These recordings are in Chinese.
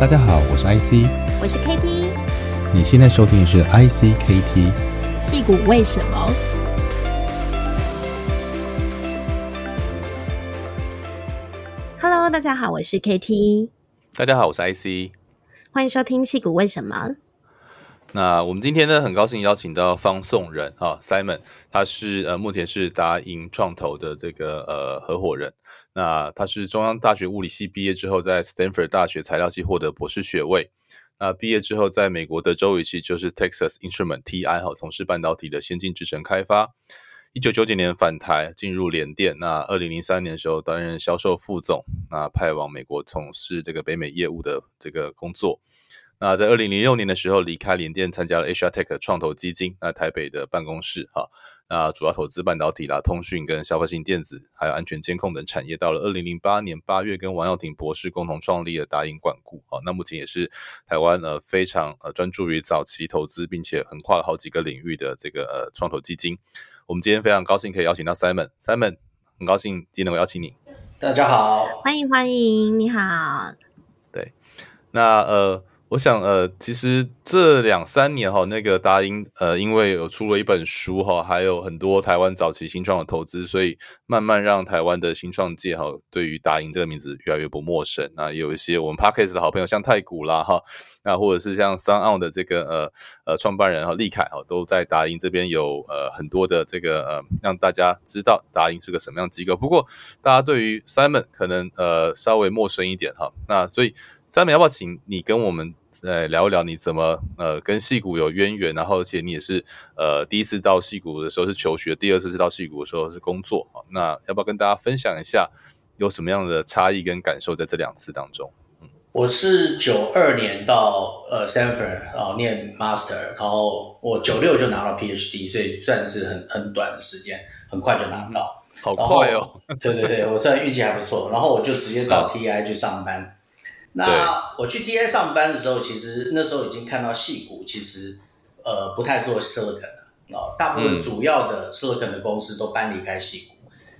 大家好，我是 IC，我是 KT，你现在收听的是 IC KT，戏骨为什么？Hello，大家好，我是 KT，大家好，我是 IC，欢迎收听戏骨为什么。那我们今天呢，很高兴邀请到方颂仁啊，Simon，他是呃目前是达盈创投的这个呃合伙人。那他是中央大学物理系毕业之后，在 Stanford 大学材料系获得博士学位。那毕业之后，在美国的州语系就是 Texas Instrument TI 哈，从事半导体的先进制程开发。一九九九年返台进入联电，那二零零三年的时候担任销售副总，那派往美国从事这个北美业务的这个工作。那在二零零六年的时候离开联电，参加了 Asia Tech 创投基金，那台北的办公室哈，那主要投资半导体啦、通讯跟消费性电子，还有安全监控等产业。到了二零零八年八月，跟王耀廷博士共同创立了达盈管顾，好，那目前也是台湾呃非常呃专注于早期投资，并且横跨了好几个领域的这个呃创投基金。我们今天非常高兴可以邀请到 Simon，Simon 很高兴今天能够邀请你。大家好，欢迎欢迎，你好。对，那呃。我想，呃，其实这两三年哈，那个达英，呃，因为有出了一本书哈，还有很多台湾早期新创的投资，所以慢慢让台湾的新创界哈，对于达盈这个名字越来越不陌生。那有一些我们 Podcast 的好朋友，像太古啦哈，那或者是像 SoundOn 的这个呃呃创办人哈，利凯哈，都在达英这边有呃很多的这个呃让大家知道达英是个什么样机构。不过大家对于 Simon 可能呃稍微陌生一点哈，那所以。Simon，要不要请你跟我们呃聊一聊你怎么呃跟戏谷有渊源，然后而且你也是呃第一次到戏谷的时候是求学，第二次是到戏谷的时候是工作啊。那要不要跟大家分享一下有什么样的差异跟感受在这两次当中？嗯，我是九二年到呃 Stanford 然后念 Master，然后我九六就拿到 PhD，所以算是很很短的时间，很快就拿到，好快哦。对对对，我算运气还不错，然后我就直接到 TI 去上班。那我去 TI 上班的时候，其实那时候已经看到矽谷其实呃不太做 Silicon 了啊，大部分主要的 Silicon 的公司都搬离开矽谷，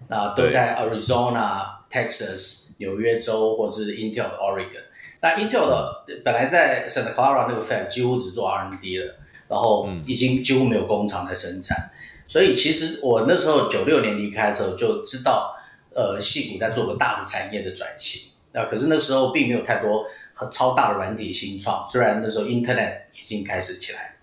那都在 Arizona、Texas、纽约州或者是 Intel 的 Oregon。那 Intel 的本来在 Santa Clara 那个 Fab 几乎只做 R&D 了，然后已经几乎没有工厂在生产，所以其实我那时候九六年离开的时候就知道，呃，矽谷在做个大的产业的转型。啊，可是那时候并没有太多很超大的软体新创，虽然那时候 Internet 已经开始起来。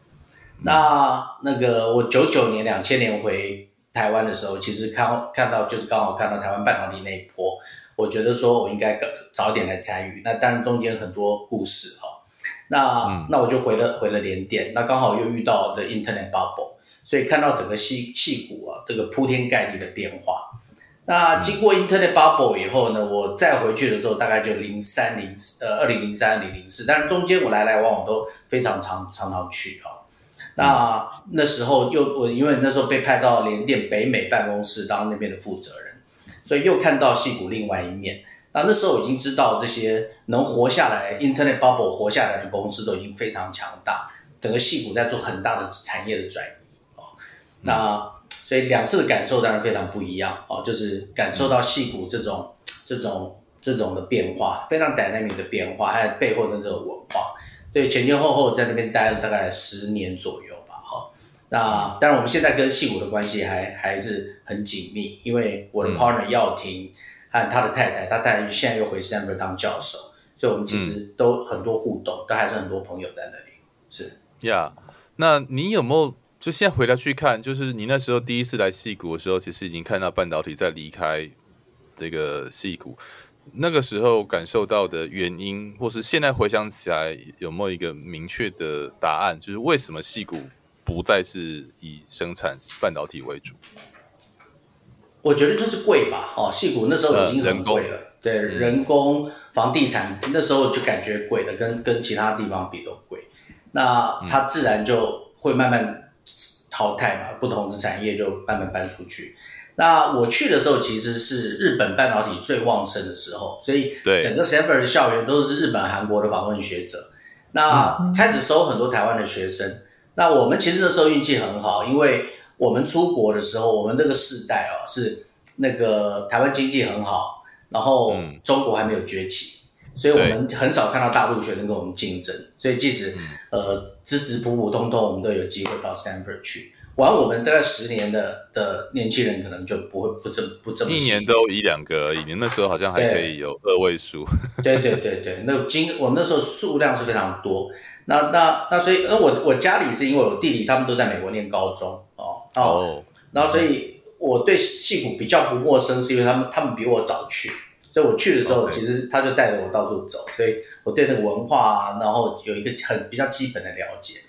那那个我九九年、两千年回台湾的时候，其实看看到就是刚好看到台湾半导体那一波，我觉得说我应该早点来参与。那当然中间很多故事哈，那、嗯、那我就回了回了联电，那刚好又遇到的 Internet Bubble，所以看到整个戏戏骨啊这个铺天盖地的变化。那经过 Internet Bubble 以后呢，我再回去的时候，大概就零三零呃二零零三零零四，但是中间我来来往往都非常常常常去啊。那那时候又我因为那时候被派到联电北美办公室当那边的负责人，所以又看到矽谷另外一面。那那时候已经知道这些能活下来 Internet Bubble 活下来的公司都已经非常强大，整个矽谷在做很大的产业的转移啊。那所以两次的感受当然非常不一样哦，就是感受到戏骨这种、嗯、这种这种的变化，非常 dynamic 的变化，还有背后的这种文化。所以前前后后在那边待了大概十年左右吧，哈。那当然我们现在跟戏骨的关系还还是很紧密，因为我的 partner 耀廷和他的太太，他太太现在又回 Stanford 当教授，所以我们其实都很多互动，都还是很多朋友在那里。是呀，yeah, 那你有没有？就现在回来去看，就是你那时候第一次来戏谷的时候，其实已经看到半导体在离开这个戏谷。那个时候感受到的原因，或是现在回想起来有没有一个明确的答案？就是为什么戏谷不再是以生产半导体为主？我觉得就是贵吧。哦，戏谷那时候已经很贵了，对，人工、房地产那时候就感觉贵的，跟跟其他地方比都贵。那它自然就会慢慢。淘汰嘛，不同的产业就慢慢搬出去。那我去的时候，其实是日本半导体最旺盛的时候，所以整个 Stanford 的校园都是日本、韩国的访问学者。那开始收很多台湾的学生。那我们其实那时候运气很好，因为我们出国的时候，我们那个世代哦，是那个台湾经济很好，然后中国还没有崛起。所以我们很少看到大陆学生跟我们竞争。所以即使呃，直直普普通通，我们都有机会到 Stanford 去。玩我们大概十年的的年轻人可能就不会不这不这么一年都一两个而已。你那时候好像还可以有二位数。对对对对，那今我们那时候数量是非常多。那那那所以那我我家里是因为我弟弟他们都在美国念高中哦哦，然后所以我对戏骨比较不陌生，是因为他们他们比我早去，所以我去的时候其实他就带着我到处走，所以我对那个文化啊，然后有一个很比较基本的了解。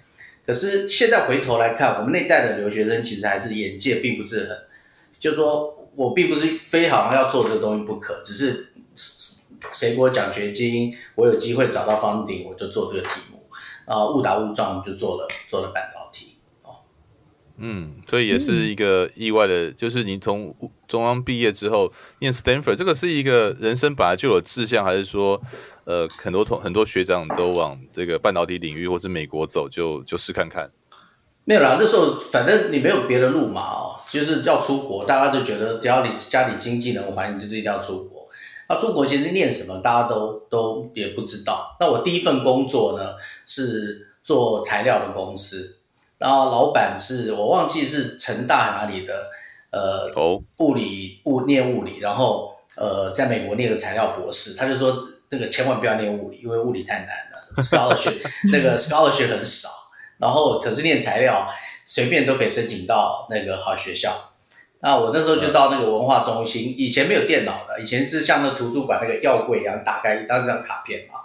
可是现在回头来看，我们那一代的留学生其实还是眼界并不是很，就是说我并不是非好像要做这个东西不可，只是谁给我奖学金，我有机会找到 funding，我就做这个题目，啊，误打误撞就做了做了半导体。哦，嗯，所以也是一个意外的，就是你从中央毕业之后念 Stanford，这个是一个人生本来就有志向，还是说？呃，很多同很多学长都往这个半导体领域或者美国走就，就就试看看。没有啦，那时候反正你没有别的路嘛，哦，就是要出国，大家都觉得只要你家里经济能还，你就一定要出国。那出国其实念什么，大家都都也不知道。那我第一份工作呢，是做材料的公司，然后老板是我忘记是成大哪里的，呃，哦，物理物念物理，然后呃，在美国念个材料博士，他就说。那个千万不要念物理，因为物理太难了，scholarship 那个 scholarship 很少。然后可是念材料，随便都可以申请到那个好学校。那我那时候就到那个文化中心，以前没有电脑的，以前是像那图书馆那个药柜一样，打开一张张卡片嘛。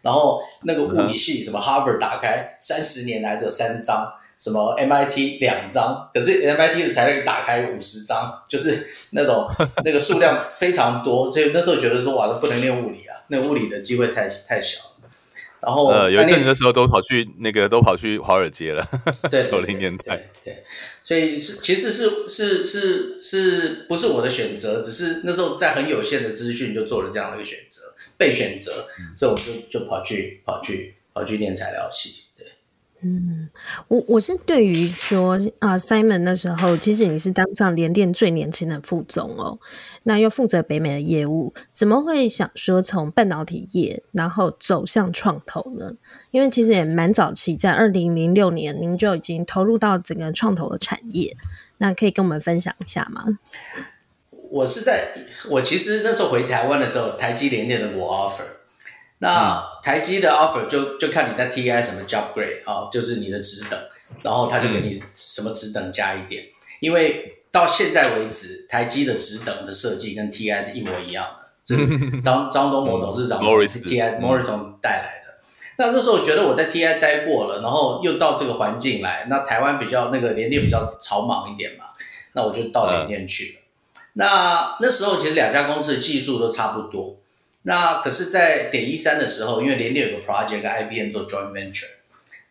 然后那个物理系什么 Harvard 打开三十年来的三张，什么 MIT 两张，可是 MIT 的材料一打开五十张，就是那种 那个数量非常多，所以那时候觉得说哇，都不能练物理啊。那物理的机会太太小了，然后呃，有一阵子的时候都跑去那个都跑去华尔街了，对，九零年代，对，所以是其实是是是是不是我的选择，只是那时候在很有限的资讯就做了这样的一个选择，被选择，所以我就就跑去跑去跑去念材料系。嗯，我我是对于说啊，Simon 那时候其实你是当上联电最年轻的副总哦，那又负责北美的业务，怎么会想说从半导体业然后走向创投呢？因为其实也蛮早期，在二零零六年您就已经投入到整个创投的产业，那可以跟我们分享一下吗？我是在我其实那时候回台湾的时候，台积联电的我 offer。那台积的 offer 就就看你在 TI 什么 job grade 啊，就是你的职等，然后他就给你什么职等加一点。因为到现在为止，台积的职等的设计跟 TI 是一模一样的，是 张张东谋董事长 TI Morrison 带来的。那那时候我觉得我在 TI 待过了，然后又到这个环境来，那台湾比较那个联电比较草莽一点嘛，那我就到联电去了。那那时候其实两家公司的技术都差不多。那可是，在点一三的时候，因为联电有个 project 跟 IBM 做 joint venture，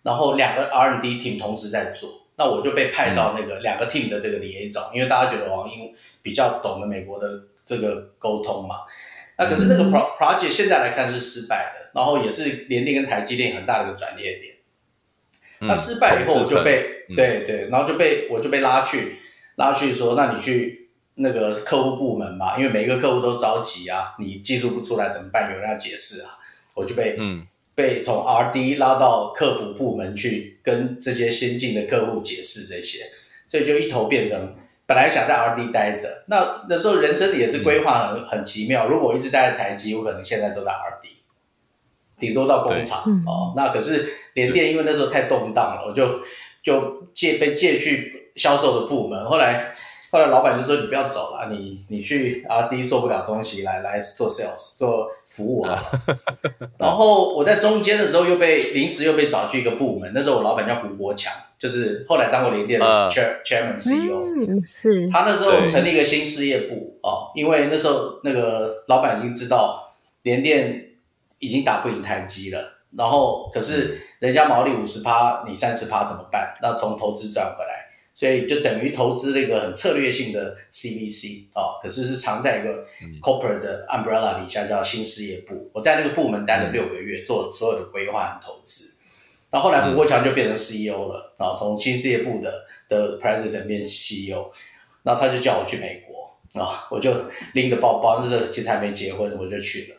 然后两个 R&D team 同时在做，那我就被派到那个两个 team 的这个 liaison，因为大家觉得王英比较懂得美国的这个沟通嘛。那可是那个 pro project 现在来看是失败的，然后也是联电跟台积电很大的一个转捩点。那失败以后，我就被对对，然后就被我就被拉去拉去说，那你去。那个客户部门嘛，因为每一个客户都着急啊，你技术不出来怎么办？有人要解释啊，我就被、嗯、被从 R&D 拉到客服部门去跟这些先进的客户解释这些，所以就一头变成本来想在 R&D 待着，那那时候人生也是规划很、嗯、很奇妙。如果我一直待在台积，我可能现在都在 R&D，顶多到工厂哦。那可是联电因为那时候太动荡了，我就就借被借去销售的部门，后来。后来老板就说：“你不要走了，你你去 R&D 做不了东西，来来做 sales 做服务啊。” 然后我在中间的时候又被临时又被找去一个部门，那时候我老板叫胡国强，就是后来当过联电的 chair chairman CEO。嗯，是。他那时候成立一个新事业部哦，因为那时候那个老板已经知道联电已经打不赢台积了，然后可是人家毛利五十趴，你三十趴怎么办？那从投资赚回来。所以就等于投资了一个很策略性的 CVC 啊、哦，可是是藏在一个 corporate 的 umbrella 底下，叫新事业部。我在那个部门待了六个月，做所有的规划和投资。然后后来胡国强就变成 CEO 了，然后从新事业部的的 president 变 CEO，然后他就叫我去美国啊、哦，我就拎着包包，那时候其实还没结婚，我就去了。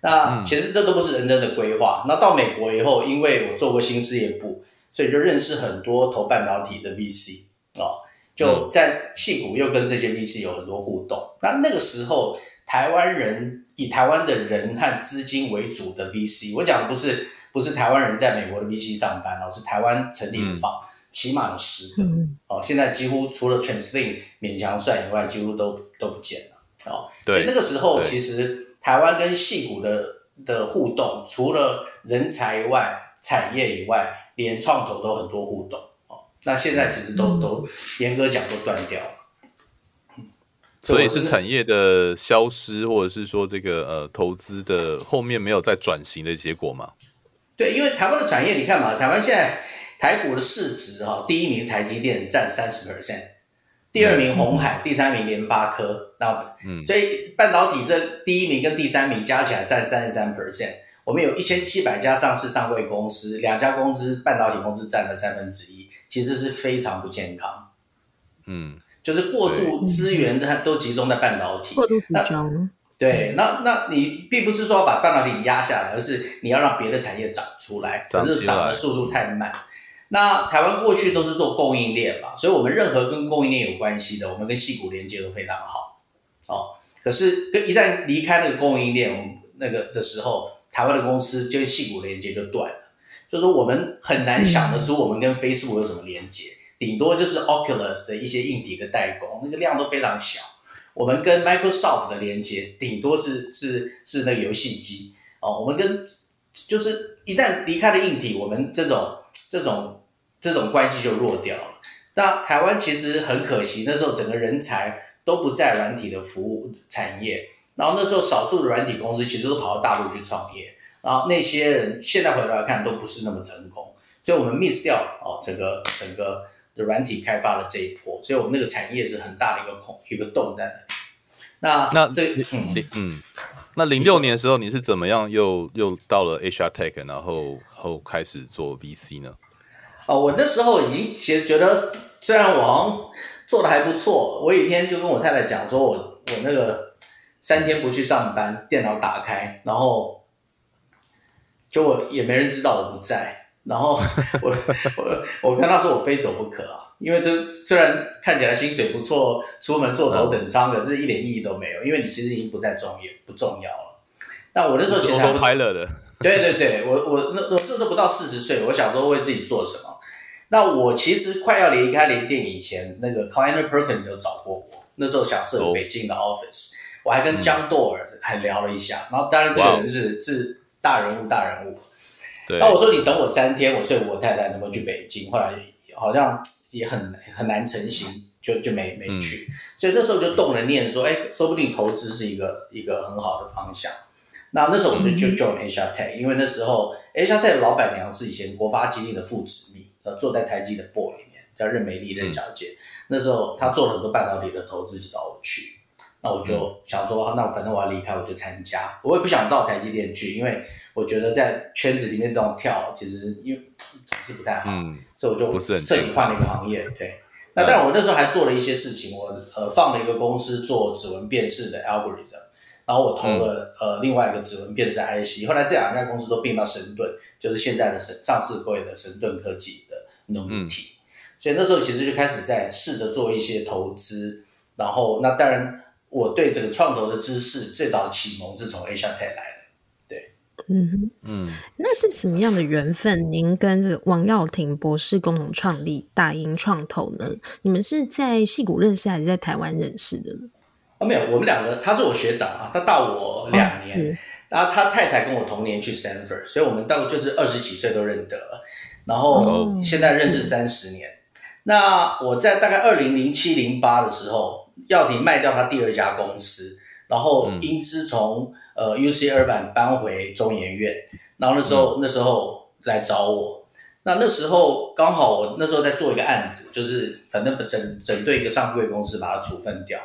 那其实这都不是人生的规划。那到美国以后，因为我做过新事业部，所以就认识很多投半导体的 VC 哦，就在戏谷又跟这些 VC 有很多互动。那那个时候，台湾人以台湾的人和资金为主的 VC，我讲的不是不是台湾人在美国的 VC 上班哦，是台湾成立的坊，起码有十个哦。现在几乎除了 TransLink 勉强算以外，几乎都都不见了哦。所以那个时候其实。台湾跟戏谷的的互动，除了人才以外，产业以外，连创投都很多互动哦。那现在其实都、嗯、都严格讲都断掉了。所以是产业的消失，或者是说这个呃投资的后面没有再转型的结果吗？对，因为台湾的产业，你看嘛，台湾现在台股的市值哈，第一名台积电占三十 percent。第二名鸿海，第三名联发科，那嗯，所以半导体这第一名跟第三名加起来占三十三 percent。我们有一千七百家上市上柜公司，两家公司半导体公司占了三分之一，其实是非常不健康。嗯，就是过度资源它都集中在半导体，过度集中。对，那那你并不是说把半导体压下来，而是你要让别的产业长出来，可是长的速度太慢。那台湾过去都是做供应链嘛，所以我们任何跟供应链有关系的，我们跟细股连接都非常好。哦，可是跟一旦离开那个供应链，我们那个的时候，台湾的公司就跟矽谷连接就断了。就是我们很难想得出我们跟 Facebook 有什么连接，顶多就是 Oculus 的一些硬体的代工，那个量都非常小。我们跟 Microsoft 的连接，顶多是是是那个游戏机。哦，我们跟就是一旦离开了硬体，我们这种这种。这种关系就弱掉了。那台湾其实很可惜，那时候整个人才都不在软体的服务产业，然后那时候少数的软体公司其实都跑到大陆去创业，然后那些人现在回头来看都不是那么成功，所以我们 miss 掉哦整个整个的软体开发的这一波，所以我们那个产业是很大的一个孔一个洞在那里。那那这嗯。嗯，那零六年的时候你是怎么样又又到了 HR Tech，然后后开始做 VC 呢？哦，我那时候已经其实觉得，虽然我做的还不错，我有一天就跟我太太讲说，我我那个三天不去上班，电脑打开，然后就我也没人知道我不在，然后我 我我跟他说我非走不可啊，因为这虽然看起来薪水不错，出门坐头等舱，可是一点意义都没有，因为你其实已经不再重要不重要了。但我那时候其实还快乐的。对对对，我我那我这都不到四十岁，我想说为自己做什么。那我其实快要离开联电以前，那个 Kleiner Perkins 有找过我，那时候想设北京的 office，、oh. 我还跟江多尔还聊了一下。然后当然这个人是.是大人物大人物。对。那我说你等我三天，我说我太太能不能去北京？后来好像也很很难成型，就就没没去、嗯。所以那时候就动了念说，哎，说不定投资是一个一个很好的方向。那那时候我们就就 join HR Tech，因为那时候 Tech 的老板娘是以前国发基金的副执秘，呃，坐在台积的 board 里面，叫任美丽任小姐。嗯、那时候她做了很多半导体的投资，就找我去。那我就想说，那反正我要离开，我就参加。我也不想到台积电去，因为我觉得在圈子里面这种跳，其实因为总是不太好，嗯、所以我就彻底换了一个行业。对。那但我那时候还做了一些事情，我呃放了一个公司做指纹辨识的 algorithm。然后我投了、嗯、呃另外一个指纹辨识 IC，后来这两家公司都并到神盾，就是现在的神上市柜的神盾科技的能力体、嗯，所以那时候其实就开始在试着做一些投资，然后那当然我对这个创投的知识最早的启蒙是从 Tech 来的，对，嗯嗯，那是什么样的缘分？您跟这个王耀庭博士共同创立大英创投呢？你们是在戏谷认识还是在台湾认识的呢？啊、没有，我们两个，他是我学长啊，他大我两年，哦、然后他太太跟我同年去 Stanford，所以我们到就是二十几岁都认得，然后现在认识三十年。哦、那我在大概二零零七零八的时候，耀廷卖掉他第二家公司，然后英姿从呃 UC Irvine 搬回中研院，然后那时候、嗯、那时候来找我，那那时候刚好我那时候在做一个案子，就是反正整整对一个上柜公司把它处分掉。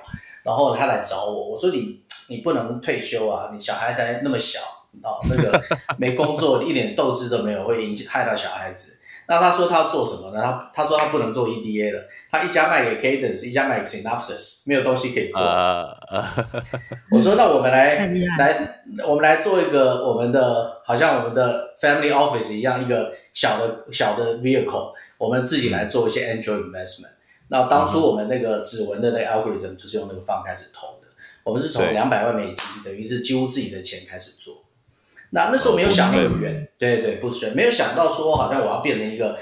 然后他来找我，我说你你不能退休啊，你小孩才那么小，哦，那个没工作，一点斗志都没有，会影响害到小孩子。那他说他要做什么呢？他他说他不能做 EDA 了，他一家卖给 Cadence，一家卖给 Synopsys，没有东西可以做。Uh, uh, 我说那我们来来，我们来做一个我们的，好像我们的 Family Office 一样，一个小的小的 vehicle，我们自己来做一些 Angel Investment。那当初我们那个指纹的那个 algorithm 就是用那个方开始投的，我们是从两百万美金，等于是几乎自己的钱开始做。那那时候没有想那么远，对对，不是没有想到说好像我要变成一个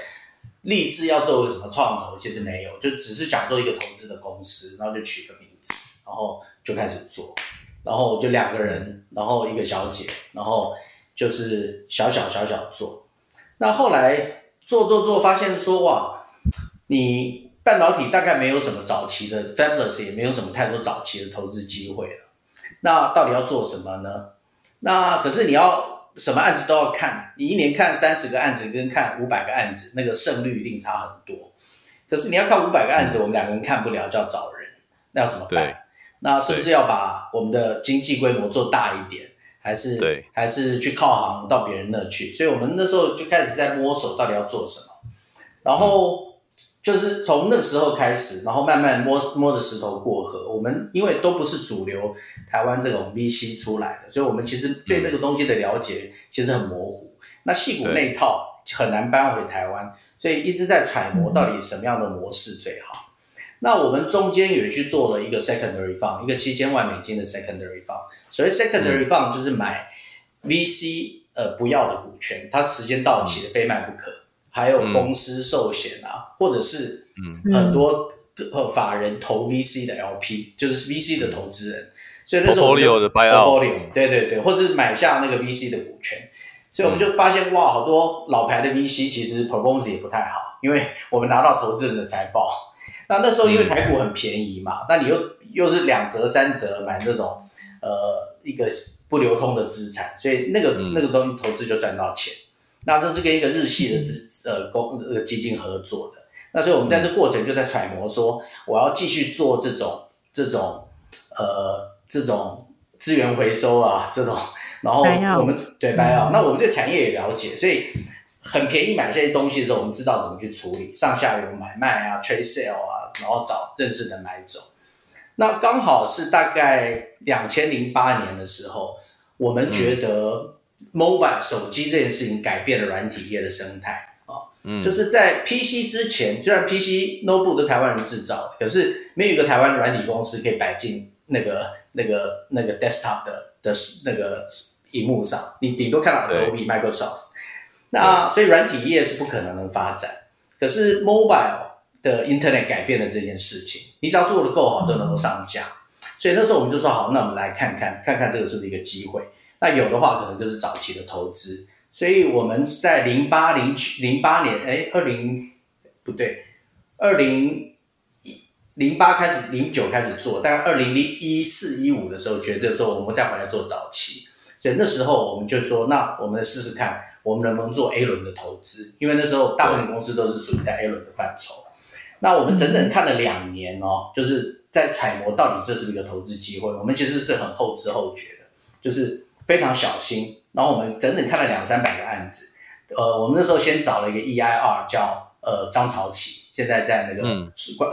立志要做个什么创投，其实没有，就只是想做一个投资的公司，然后就取个名字，然后就开始做，然后就两个人，然后一个小姐，然后就是小小小小做。那后来做做做，发现说哇，你半导体大概没有什么早期的，Fabulous 也没有什么太多早期的投资机会了。那到底要做什么呢？那可是你要什么案子都要看，你一年看三十个案子跟看五百个案子，那个胜率一定差很多。可是你要看五百个案子，我们两个人看不了，就要找人，那要怎么办？那是不是要把我们的经济规模做大一点，还是对，还是去靠行到别人那去？所以我们那时候就开始在摸索到底要做什么，然后。就是从那个时候开始，然后慢慢摸摸着石头过河。我们因为都不是主流台湾这种 VC 出来的，所以我们其实对那个东西的了解其实很模糊。那戏骨那一套很难搬回台湾，所以一直在揣摩到底什么样的模式最好。那我们中间也去做了一个 secondary fund，一个七千万美金的 secondary fund。所谓 secondary fund 就是买 VC 呃不要的股权，它时间到期的非卖不可。还有公司寿险啊，嗯、或者是很多呃法人投 VC 的 LP，就是 VC 的投资人，所以那时候 portfolio 的 buyout，对对对，或是买下那个 VC 的股权，所以我们就发现、嗯、哇，好多老牌的 VC 其实 performance 也不太好，因为我们拿到投资人的财报，那那时候因为台股很便宜嘛，嗯、那你又又是两折三折买这种呃一个不流通的资产，所以那个、嗯、那个东西投资就赚到钱。那这是跟一个日系的资呃公呃基金合作的，那所以我们在这过程就在揣摩说，我要继续做这种这种呃这种资源回收啊这种，然后我们对 buyout，那我们对产业也了解，所以很便宜买这些东西的时候，我们知道怎么去处理上下游买卖啊，trade sale 啊，然后找认识的买走。那刚好是大概两千零八年的时候，我们觉得。Mobile 手机这件事情改变了软体业的生态啊，嗯，就是在 PC 之前，虽然 PC notebook 都台湾人制造，可是没有一个台湾软体公司可以摆进那个那个那个 desktop 的的那个荧幕上，你顶多看到 Adobe、Microsoft，那所以软体业是不可能能发展。可是 Mobile 的 Internet 改变了这件事情，你只要做得够好，都能够上架。所以那时候我们就说好，那我们来看看看看这个是不是一个机会。那有的话，可能就是早期的投资，所以我们在零八零零八年，哎，二零不对，二零一零八开始，零九开始做，大概二零零一四一五的时候，觉得说我们再回来做早期，所以那时候我们就说，那我们试试看，我们能不能做 A 轮的投资，因为那时候大部分公司都是属于在 A 轮的范畴。那我们整整看了两年哦，就是在揣摩到底这是不是一个投资机会，我们其实是很后知后觉的，就是。非常小心，然后我们整整看了两三百个案子，呃，我们那时候先找了一个 EIR 叫呃张朝奇，现在在那个嗯、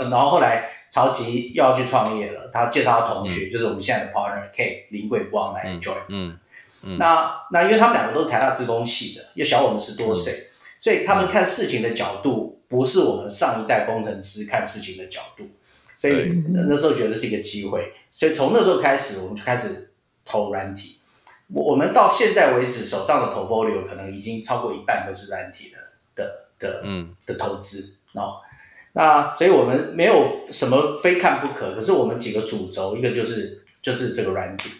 然后后来朝奇又要去创业了，他介绍他同学，嗯、就是我们现在的 partner K 林桂光来 join，嗯，嗯，嗯，那那因为他们两个都是台大资工系的，又小我们十多岁，嗯、所以他们看事情的角度不是我们上一代工程师看事情的角度，所以那时候觉得是一个机会，所以从那时候开始，我们就开始投软体。我们到现在为止，手上的 portfolio 可能已经超过一半都是软体的的的嗯。的投资哦。那所以我们没有什么非看不可，可是我们几个主轴，一个就是就是这个软体。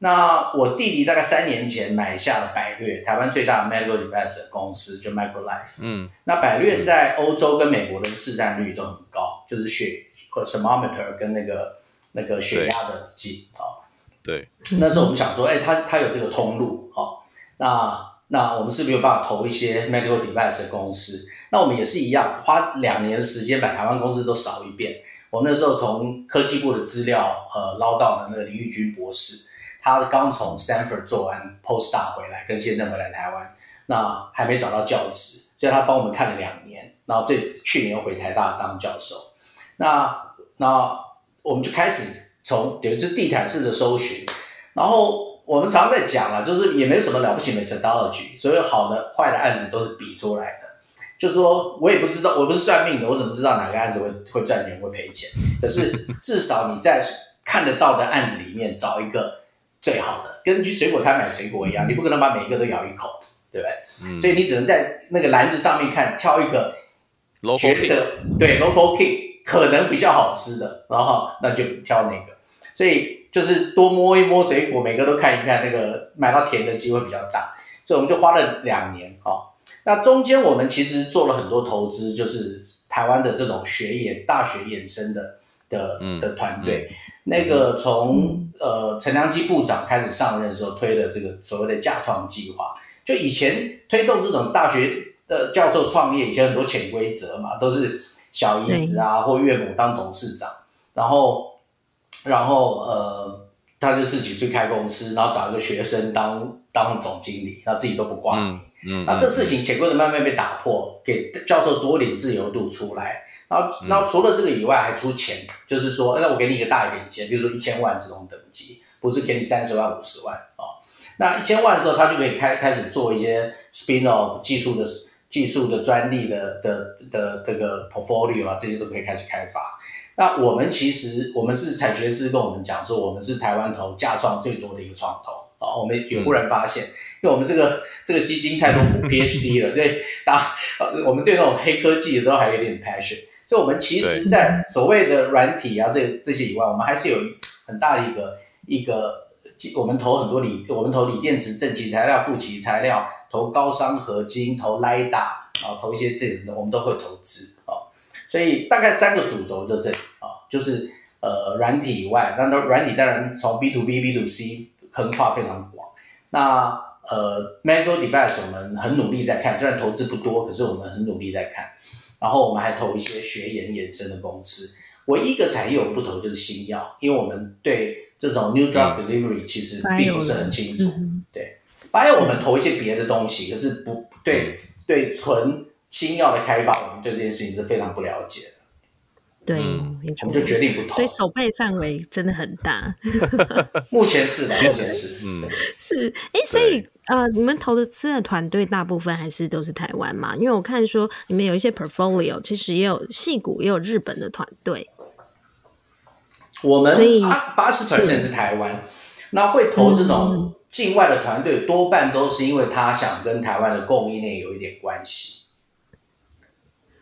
那我弟弟大概三年前买下了百略，台湾最大的 medical device 公司，就 Microlife。嗯。那百略在欧洲跟美国的市占率都很高，就是血和 thermometer 跟那个那个血压的计啊。对，那时候我们想说，哎，他他有这个通路，哦，那那我们是不是有办法投一些 medical device 的公司？那我们也是一样，花两年的时间把台湾公司都扫一遍。我那时候从科技部的资料，呃，捞到了那个林玉军博士，他刚从 Stanford 做完 postdoc 回来，跟先生回来台湾，那还没找到教职，所以他帮我们看了两年，然后最去年回台大当教授。那那我们就开始从等于是地毯式的搜寻，然后我们常常在讲啊，就是也没什么了不起 methodology，所有好的坏的案子都是比出来的。就是说我也不知道，我不是算命的，我怎么知道哪个案子会会赚钱会赔钱？可是 至少你在看得到的案子里面找一个最好的，跟去水果摊买水果一样，你不可能把每一个都咬一口，对不对？嗯、所以你只能在那个篮子上面看，挑一个觉得对 local king 可能比较好吃的，然后那就挑那个。所以就是多摸一摸水果，每个都看一看，那个买到甜的机会比较大。所以我们就花了两年哈。那中间我们其实做了很多投资，就是台湾的这种学研、大学衍生的的的团队。嗯嗯、那个从呃陈良基部长开始上任的时候推的这个所谓的架创计划，就以前推动这种大学的教授创业，以前很多潜规则嘛，都是小姨子啊或岳母当董事长，然后然后呃他就自己去开公司，然后找一个学生当当总经理，然后自己都不挂名。嗯嗯，那这事情潜规则慢慢被打破，给教授多点自由度出来。然后，然后除了这个以外，还出钱，就是说，那我给你一个大一点的钱，比如说一千万这种等级，不是给你三十万、五十万啊、哦。那一千万的时候，他就可以开开始做一些 spin off 技术的技术的专利的的的这个 portfolio 啊，这些都可以开始开发。那我们其实，我们是产学师跟我们讲说，我们是台湾投架创最多的一个创投啊、哦。我们也忽然发现。嗯因为我们这个这个基金太多 PhD 了，所以大我们对那种黑科技的都还有点 passion。所以，我们其实，在所谓的软体啊，这这些以外，我们还是有很大的一个一个，我们投很多锂，我们投锂电池、正极材料、负极材料，投高熵合金，投 LiDAR 啊，投一些这种的，我们都会投资啊。所以，大概三个主轴在这里啊，就是呃软体以外，那那软体当然从 B to B、B to C 横跨非常广，那。呃，medical device 我们很努力在看，虽然投资不多，可是我们很努力在看。然后我们还投一些学研衍生的公司。唯一一个产业我们不投就是新药，因为我们对这种 new drug delivery 其实并不是很清楚。嗯、对，bio 我们投一些别的东西，可是不对对纯新药的开发，我们对这件事情是非常不了解的。对，嗯、我们就决定不投，所以守备范围真的很大。目前是的，目前是，嗯，是，哎，所以呃，你们投的资的团队大部分还是都是台湾嘛？因为我看说你们有一些 portfolio，其实也有戏股，也有日本的团队。我们八十 percent 是台湾，那会投这种境外的团队，多半都是因为他想跟台湾的供应链有一点关系。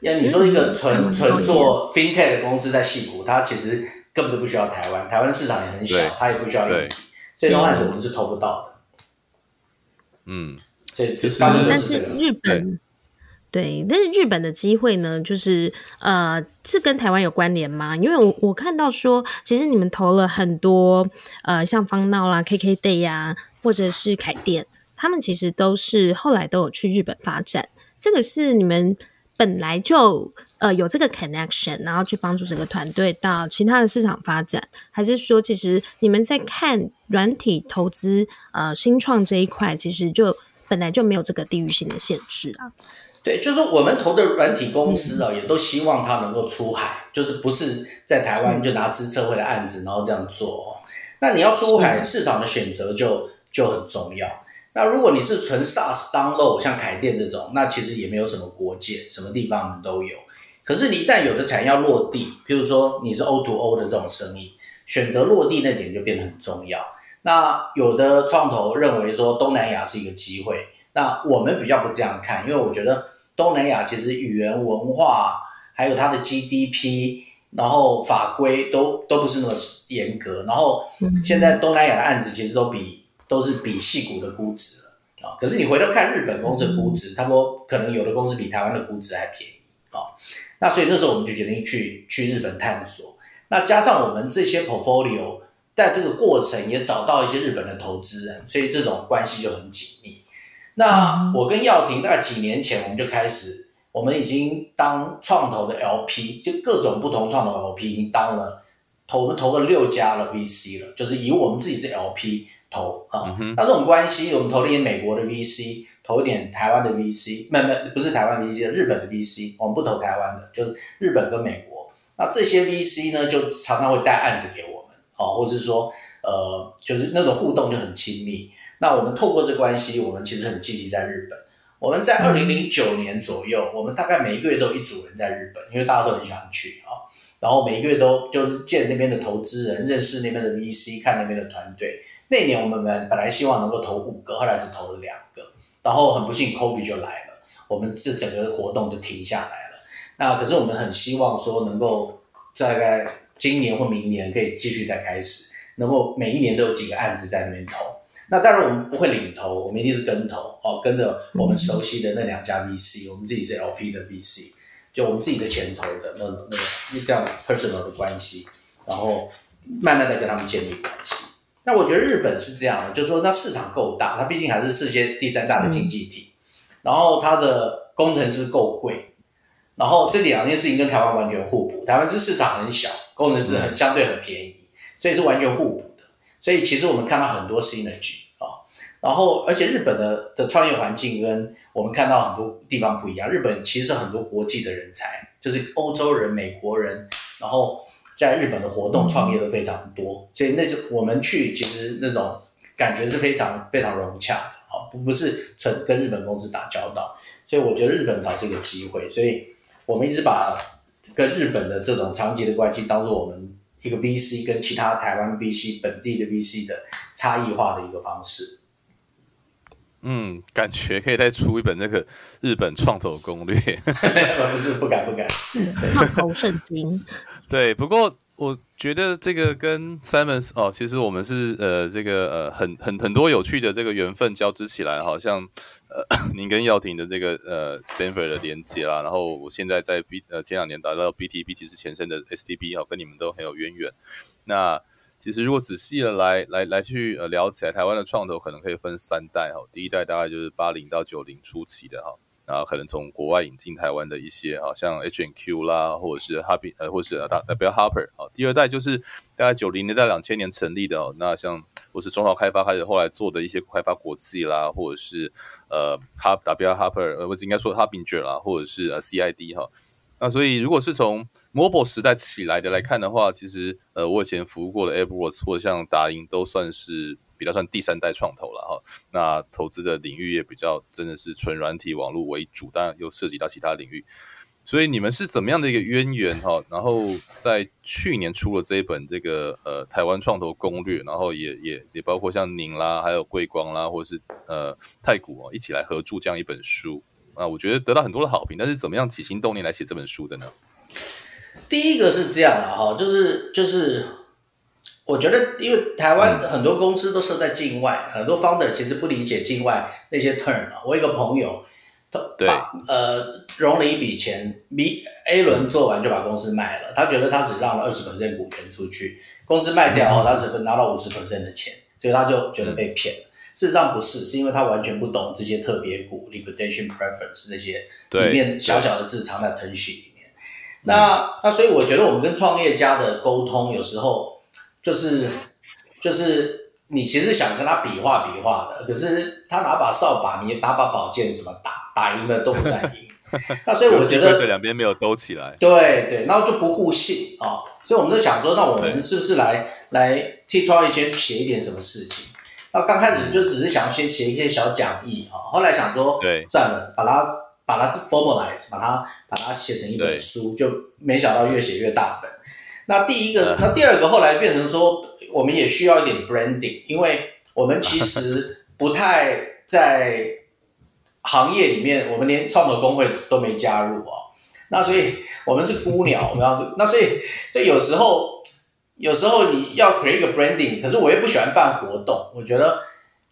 那你说一个纯纯做 FinTech 的公司在矽谷，它其实根本就不需要台湾，台湾市场也很小，它也不需要硬体，这种案子我们是投不到的。嗯，所以就是但是日本对，对，但是日本的机会呢，就是呃，是跟台湾有关联吗？因为我我看到说，其实你们投了很多呃，像方闹啦、KKday 呀、啊，或者是凯电，他们其实都是后来都有去日本发展，这个是你们。本来就呃有这个 connection，然后去帮助整个团队到其他的市场发展，还是说其实你们在看软体投资呃新创这一块，其实就本来就没有这个地域性的限制啊？对，就是我们投的软体公司啊，嗯、也都希望它能够出海，就是不是在台湾就拿资策会的案子，然后这样做。那你要出海，市场的选择就就很重要。那如果你是纯 SaaS download，像凯电这种，那其实也没有什么国界，什么地方都有。可是你一旦有的产业要落地，譬如说你是 O to O 的这种生意，选择落地那点就变得很重要。那有的创投认为说东南亚是一个机会，那我们比较不这样看，因为我觉得东南亚其实语言文化还有它的 GDP，然后法规都都不是那么严格，然后现在东南亚的案子其实都比。都是比系股的估值了啊，可是你回头看日本公司的估值，差不多可能有的公司比台湾的估值还便宜啊。那所以那时候我们就决定去去日本探索。那加上我们这些 portfolio，在这个过程也找到一些日本的投资人，所以这种关系就很紧密。那我跟耀廷大概几年前我们就开始，我们已经当创投的 LP，就各种不同创投 LP 已经当了投我们投了六家了 VC 了，就是以我们自己是 LP。投啊，那这种关系，我们投了一些美国的 VC，投一点台湾的 VC，没没不是台湾 VC，日本的 VC，我们不投台湾的，就是日本跟美国。那这些 VC 呢，就常常会带案子给我们，哦，或是说，呃，就是那种互动就很亲密。那我们透过这关系，我们其实很积极在日本。我们在二零零九年左右，我们大概每一个月都有一组人在日本，因为大家都很喜欢去啊。然后每一个月都就是见那边的投资人，认识那边的 VC，看那边的团队。那年我们本本来希望能够投五个，后来只投了两个。然后很不幸，COVID 就来了，我们这整个活动就停下来了。那可是我们很希望说，能够大概今年或明年可以继续再开始，能够每一年都有几个案子在那边投。那当然我们不会领投，我们一定是跟投哦，跟着我们熟悉的那两家 VC，我们自己是 LP 的 VC，就我们自己的钱投的那那个这样 personal 的关系，然后慢慢的跟他们建立关系。那我觉得日本是这样的，就是说那市场够大，它毕竟还是世界第三大的经济体，然后它的工程师够贵，然后这两件事情跟台湾完全互补。台湾这市场很小，工程师很相对很便宜，所以是完全互补的。所以其实我们看到很多 synergy 啊，然后而且日本的的创业环境跟我们看到很多地方不一样。日本其实很多国际的人才，就是欧洲人、美国人，然后在日本的活动创业都非常多。所以那就我们去，其实那种感觉是非常非常融洽的啊，不不是纯跟日本公司打交道。所以我觉得日本才是一个机会。所以我们一直把跟日本的这种长期的关系当做我们。一个 VC 跟其他台湾 VC 本地的 VC 的差异化的一个方式，嗯，感觉可以再出一本那个日本创投攻略，不是不敢不敢，创投圣经，对，不过。我觉得这个跟 Simon 哦，其实我们是呃这个呃很很很多有趣的这个缘分交织起来，好像呃 您跟耀廷的这个呃 Stanford 的连接啦，然后我现在在 B 呃前两年达到 BTB 其实前身的 STB 哦，跟你们都很有渊源。那其实如果仔细的来来来去呃聊起来，台湾的创投可能可以分三代哈，第一代大概就是八零到九零初期的哈。然后可能从国外引进台湾的一些啊，像 H and Q 啦，或者是 Happy 呃，或者是 W Harper 啊。第二代就是大概九零年代两千年成立的。那像或是中淘开发开始后来做的一些开发国际啦，或者是呃 W Harper 呃，或者应该说 Harbinger 啦，或者是呃 CID 哈。那所以如果是从 Mobile 时代起来的来看的话，其实呃我以前服务过的 AppWorks 或者像达英都算是。比较算第三代创投了哈，那投资的领域也比较真的是纯软体网络为主，当然又涉及到其他领域。所以你们是怎么样的一个渊源哈？然后在去年出了这一本这个呃台湾创投攻略，然后也也也包括像您啦，还有贵光啦，或者是呃太古哦，一起来合著这样一本书啊，我觉得得到很多的好评。但是怎么样起心动念来写这本书的呢？第一个是这样的哈，就是就是。我觉得，因为台湾很多公司都设在境外，嗯、很多 founder 其实不理解境外那些 term。我一个朋友，他把呃融了一笔钱，B A 轮做完就把公司卖了。他觉得他只让了二十 percent 股权出去，公司卖掉后，他只拿到五十 percent 的钱，所以他就觉得被骗了。事实上不是，是因为他完全不懂这些特别股 liquidation preference 那些里面小小的字藏在 term sheet 里面。那那所以我觉得我们跟创业家的沟通有时候。就是就是你其实想跟他比划比划的，可是他拿把扫把，你拿把宝剑怎么打？打赢了都不算赢。那所以我觉得两边没有兜起来。对对，然后就不互信啊、哦。所以我们就想说，那我们是不是来来替创业先写一点什么事情？那刚开始就只是想要先写一些小讲义啊、哦，后来想说，对，算了，把它把它 formalize，把它把它写成一本书，就没想到越写越大本。那第一个，那第二个后来变成说，我们也需要一点 branding，因为我们其实 不太在行业里面，我们连创投工会都没加入哦。那所以我们是孤鸟，我们要那所以所以有时候有时候你要 create 一个 branding，可是我又不喜欢办活动，我觉得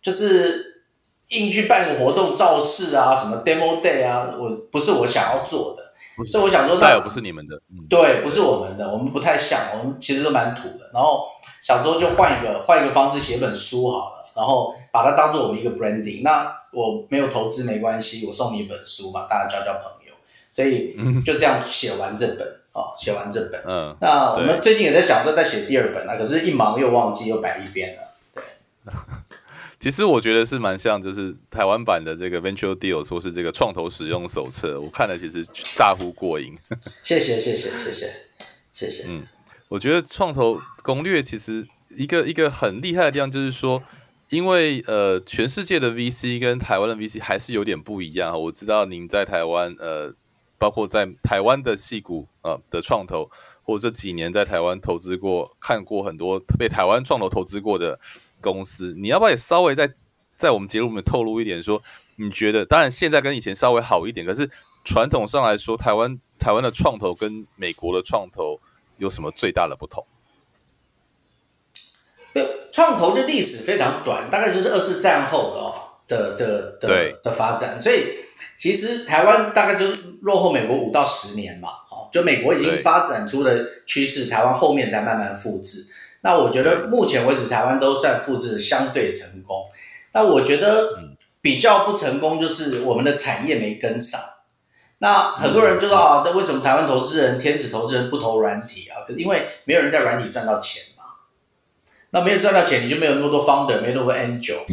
就是硬去办个活动造势啊，什么 demo day 啊，我不是我想要做的。所以我想说，那不是你们的，嗯、对，不是我们的，我们不太像，我们其实都蛮土的。然后想说就换一个换一个方式写本书好了，然后把它当做我们一个 branding。那我没有投资没关系，我送你一本书嘛，大家交交朋友。所以就这样写完这本啊，写、完这本。嗯。那我们最近也在想说再写第二本，那可是一忙又忘记又摆一边了。对。其实我觉得是蛮像，就是台湾版的这个 Venture Deal，说是这个创投使用手册，我看了其实大呼过瘾。谢谢谢谢谢谢谢谢。嗯，我觉得创投攻略其实一个一个很厉害的地方，就是说，因为呃，全世界的 VC 跟台湾的 VC 还是有点不一样。我知道您在台湾，呃，包括在台湾的戏股啊的创投，或者这几年在台湾投资过，看过很多被台湾创投投资过的。公司，你要不要也稍微在在我们节目里面透露一点说，说你觉得，当然现在跟以前稍微好一点，可是传统上来说，台湾台湾的创投跟美国的创投有什么最大的不同？创投的历史非常短，大概就是二次战后的的的的的发展，所以其实台湾大概就是落后美国五到十年嘛，哦，就美国已经发展出了趋势，台湾后面才慢慢复制。那我觉得目前为止，台湾都算复制相对成功。那我觉得比较不成功就是我们的产业没跟上。那很多人就说啊，那为什么台湾投资人、天使投资人不投软体啊？可是因为没有人在软体赚到钱嘛。那没有赚到钱，你就没有那么多 founder，没那么多 angel。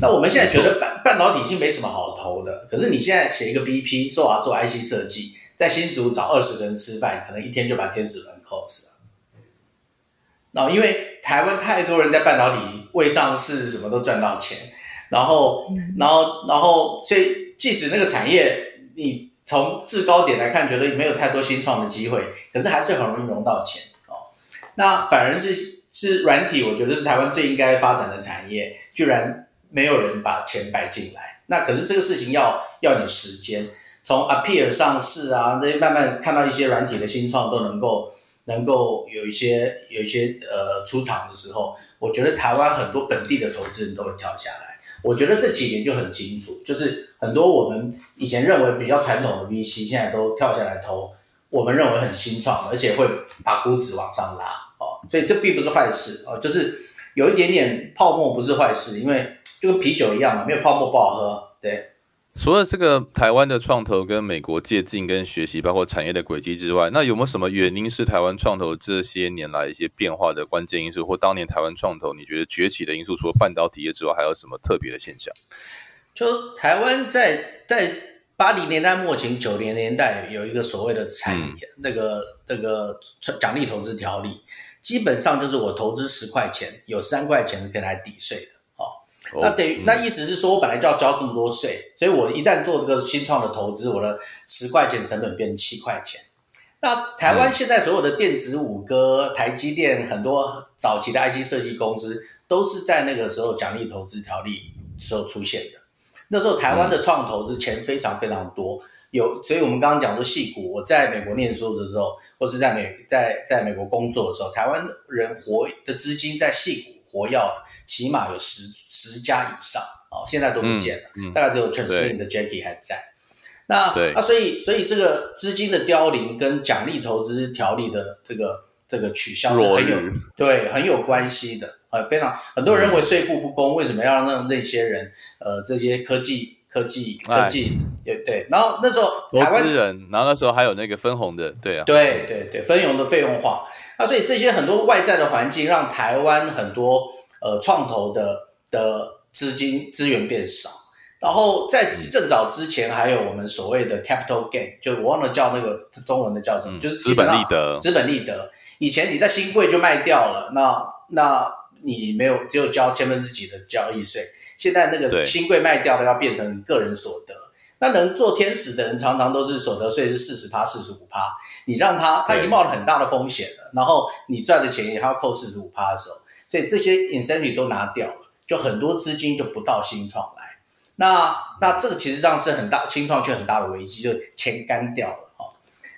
那我们现在觉得半半导体已经没什么好投的。可是你现在写一个 BP，说我要做 IC 设计，在新竹找二十个人吃饭，可能一天就把天使轮 close 了。然后，因为台湾太多人在半导体未上市，什么都赚到钱，然后，然后，然后，所以即使那个产业你从制高点来看，觉得没有太多新创的机会，可是还是很容易融到钱哦。那反而是是软体，我觉得是台湾最应该发展的产业，居然没有人把钱摆进来。那可是这个事情要要你时间，从 Appear 上市啊，这些慢慢看到一些软体的新创都能够。能够有一些有一些呃出场的时候，我觉得台湾很多本地的投资人都会跳下来。我觉得这几年就很清楚，就是很多我们以前认为比较传统的 VC，现在都跳下来投我们认为很新创，而且会把估值往上拉哦。所以这并不是坏事哦，就是有一点点泡沫不是坏事，因为就跟啤酒一样嘛，没有泡沫不好喝，对。除了这个台湾的创投跟美国借镜跟学习，包括产业的轨迹之外，那有没有什么原因是台湾创投这些年来一些变化的关键因素，或当年台湾创投你觉得崛起的因素？除了半导体业之外，还有什么特别的现象？就台湾在在八零年代末期、九零年代有一个所谓的产业、嗯、那个那个奖励投资条例，基本上就是我投资十块钱，有三块钱是可以来抵税的。那等于那意思是说，我本来就要交这么多税，所以我一旦做这个新创的投资，我的十块钱成本变成七块钱。那台湾现在所有的电子五哥、台积电很多早期的 IC 设计公司，都是在那个时候奖励投资条例时候出现的。那时候台湾的创投是钱非常非常多，有，所以我们刚刚讲说戏股，我在美国念书的时候，或是在美在在美国工作的时候，台湾人活的资金在戏股活跃。起码有十十家以上哦，现在都不见了，嗯嗯、大概只有 Translink 的 Jacky 还在。那那所以所以这个资金的凋零跟奖励投资条例的这个这个取消是很有对很有关系的，呃，非常很多人认为税负不公，嗯、为什么要让那些人呃这些科技科技科技也对，然后那时候台湾人，然后那时候还有那个分红的，对啊，对对对，分红的费用化，那所以这些很多外在的环境让台湾很多。呃，创投的的资金资源变少，然后在更早之前，还有我们所谓的 capital gain，就我忘了叫那个中文的叫什么，嗯、就是资本利得。资本利得，以前你在新贵就卖掉了，那那你没有只有交千分之几的交易税，现在那个新贵卖掉了要变成你个人所得，那能做天使的人常常都是所得税是四十趴、四十五趴，你让他他已经冒了很大的风险了，然后你赚的钱也还要扣四十五趴的时候。所以这些 incentive 都拿掉了，就很多资金就不到新创来。那那这个其实上是很大新创却很大的危机，就钱干掉了哈。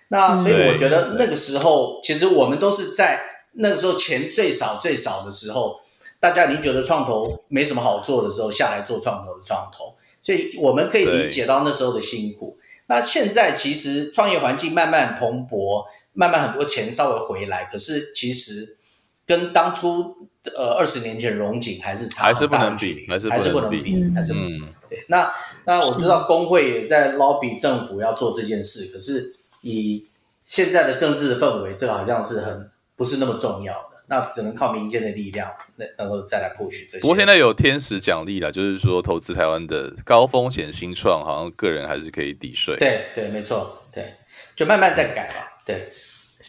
那所以我觉得那个时候，其实我们都是在那个时候钱最少最少的时候，大家已经觉得创投没什么好做的时候，下来做创投的创投。所以我们可以理解到那时候的辛苦。那现在其实创业环境慢慢蓬勃，慢慢很多钱稍微回来，可是其实跟当初。呃，二十年前荣景还是差很大还是还是不能比，还是不能比。对，那那我知道工会也在 lobby 政府要做这件事，可是以现在的政治氛围，这个好像是很不是那么重要的。那只能靠民间的力量，那然后再来 push 这些。不过现在有天使奖励了，就是说投资台湾的高风险新创，好像个人还是可以抵税。对对，没错，对，就慢慢在改吧，对。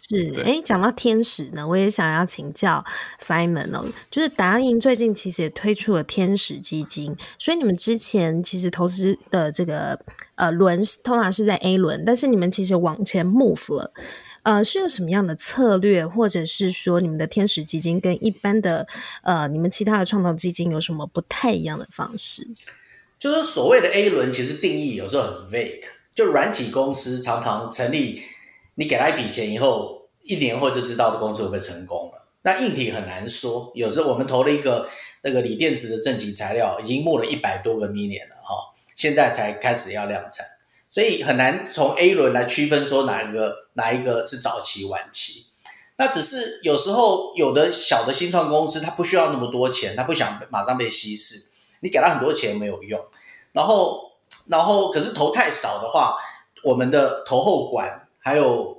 是，哎，讲到天使呢，我也想要请教 Simon 哦，就是达银最近其实也推出了天使基金，所以你们之前其实投资的这个呃轮通常是在 A 轮，但是你们其实往前 move 了，呃，是有什么样的策略，或者是说你们的天使基金跟一般的呃你们其他的创投基金有什么不太一样的方式？就是所谓的 A 轮，其实定义有时候很 vague，就软体公司常常成立。你给他一笔钱以后，一年后就知道这公司会不会成功了。那硬体很难说，有时候我们投了一个那个锂电池的正极材料，已经募了一百多个 million 了哈，现在才开始要量产，所以很难从 A 轮来区分说哪一个哪一个是早期晚期。那只是有时候有的小的新创公司，它不需要那么多钱，它不想马上被稀释，你给他很多钱没有用。然后然后可是投太少的话，我们的投后管。还有